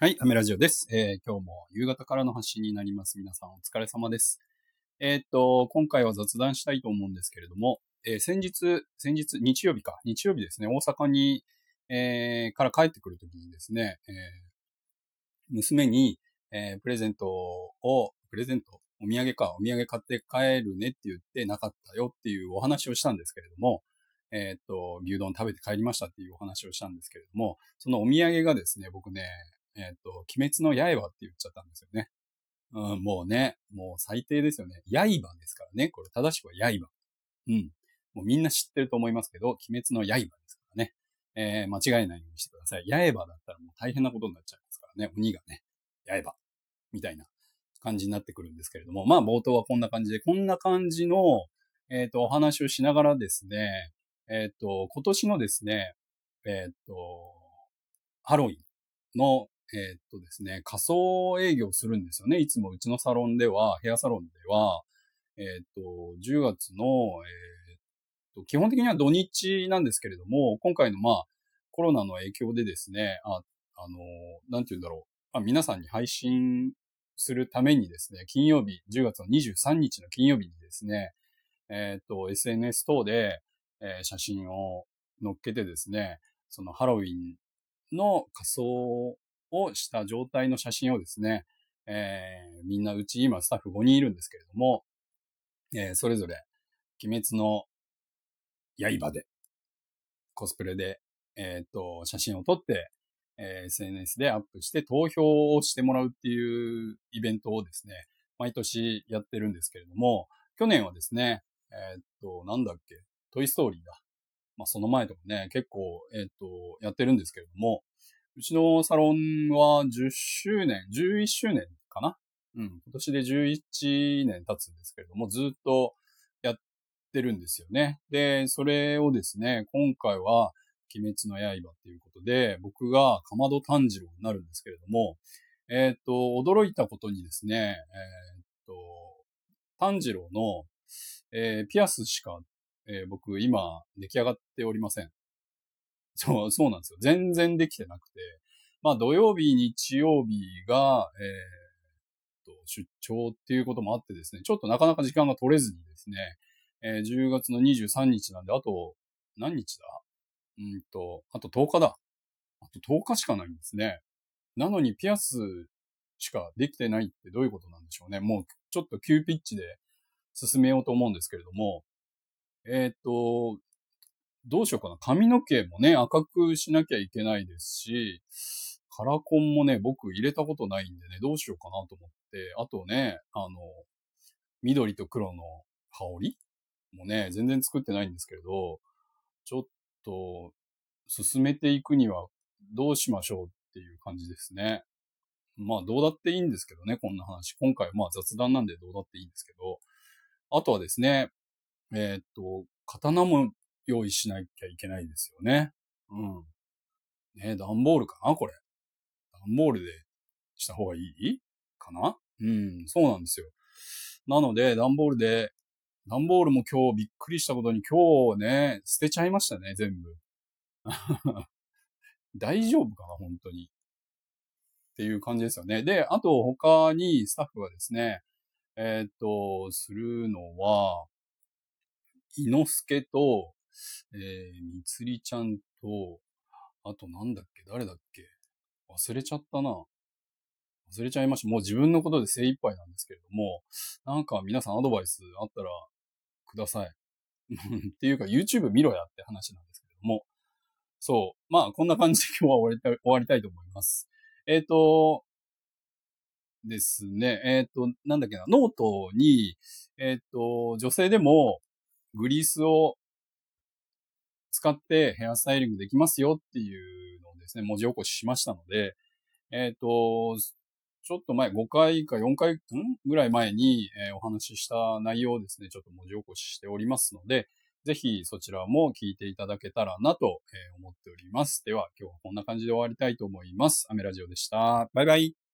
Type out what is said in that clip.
はい、アメラジオです。えー今日も夕方からの発信になります。皆さんお疲れ様です。えーっと、今回は雑談したいと思うんですけれども、えー先日、先日、日曜日か、日曜日ですね、大阪に、えーから帰ってくるときにですね、えー娘に、えープレゼントを、プレゼント、お土産か、お土産買って帰るねって言ってなかったよっていうお話をしたんですけれども、えっと、牛丼食べて帰りましたっていうお話をしたんですけれども、そのお土産がですね、僕ね、えっ、と、鬼滅の刃って言っちゃったんですよね。うん、もうね、もう最低ですよね。刃ですからね。これ正しくは刃。うん。もうみんな知ってると思いますけど、鬼滅の刃ですからね。えー、間違えないようにしてください。刃だったらもう大変なことになっちゃいますからね。鬼がね、刃。みたいな感じになってくるんですけれども。まあ冒頭はこんな感じで、こんな感じの、えっ、と、お話をしながらですね、えっ、と、今年のですね、えっ、と、ハロウィンの、えーっとですね、仮装営業するんですよね。いつもうちのサロンでは、ヘアサロンでは、えーっと、10月の、えーっと、基本的には土日なんですけれども、今回のまあ、コロナの影響でですね、あ、あの、なんて言うんだろう。まあ、皆さんに配信するためにですね、金曜日、10月の23日の金曜日にですね、えーっと、SNS 等で、えー写真を載っけてですね、そのハロウィンの仮装をした状態の写真をですね、えーみんなうち今スタッフ5人いるんですけれども、えーそれぞれ鬼滅の刃で、コスプレで、えーっと、写真を撮って、えー SNS でアップして投票をしてもらうっていうイベントをですね、毎年やってるんですけれども、去年はですね、えっと、なんだっけ、トイストーリーだ。まあ、その前とかね、結構、えっと、やってるんですけれども、うちのサロンは10周年、11周年かな？うん。今年で11年経つんですけれども、ずっとやってるんですよね。で、それをですね、今回は、鬼滅の刃っていうことで、僕がかまど炭治郎になるんですけれども、えーっと、驚いたことにですね、えーっと、炭治郎の、えーピアスしか、えー僕今出来上がっておりません。そう、そうなんですよ。全然できてなくて。まあ土曜日、日曜日が、えーと、出張っていうこともあってですね、ちょっとなかなか時間が取れずにですね、えー10月の23日なんで、あと、何日だ？うんと、あと10日だ。あと10日しかないんですね。なのにピアスしかできてないってどういうことなんでしょうね。もうちょっと急ピッチで進めようと思うんですけれども、えーと、どうしようかな。髪の毛もね、赤くしなきゃいけないですし、カラコンもね、僕入れたことないんでね、どうしようかなと思って、あとね、あの、緑と黒の羽織もね、全然作ってないんですけれど、ちょっと、進めていくにはどうしましょうっていう感じですね。まあ、どうだっていいんですけどね、こんな話。今回まあ雑談なんでどうだっていいんですけど、あとはですね、えーっと、刀も用意しなきゃいけないですよね。うん。ね段ボールかなこれ。段ボールでした方がいいかな？うん、そうなんですよ。なので、段ボールで、段ボールも今日びっくりしたことに今日ね、捨てちゃいましたね、全部。大丈夫かな本当に。っていう感じですよね。で、あと他にスタッフがですね、えーっと、するのは、伊之助と、えー、みつりちゃんと、あとなんだっけ誰だっけ忘れちゃったな。忘れちゃいました。もう自分のことで精一杯なんですけれども、なんか皆さんアドバイスあったらください。っていうか YouTube 見ろやって話なんですけれども。そう。まあこんな感じで今日は終わりたい終わりたいと思います。えっ、と、ですね。えっ、と、なんだっけな。ノートに、えっ、と、女性でもグリースを使ってヘアスタイリングできますよっていうのをですね、文字起こししましたので、えっ、と、ちょっと前、5回か4回、ん？ぐらい前に、えーお話しした内容をですね、ちょっと文字起こししておりますので、ぜひそちらも聞いていただけたらなと思っております。では、今日はこんな感じで終わりたいと思います。アメラジオでした。バイバイ。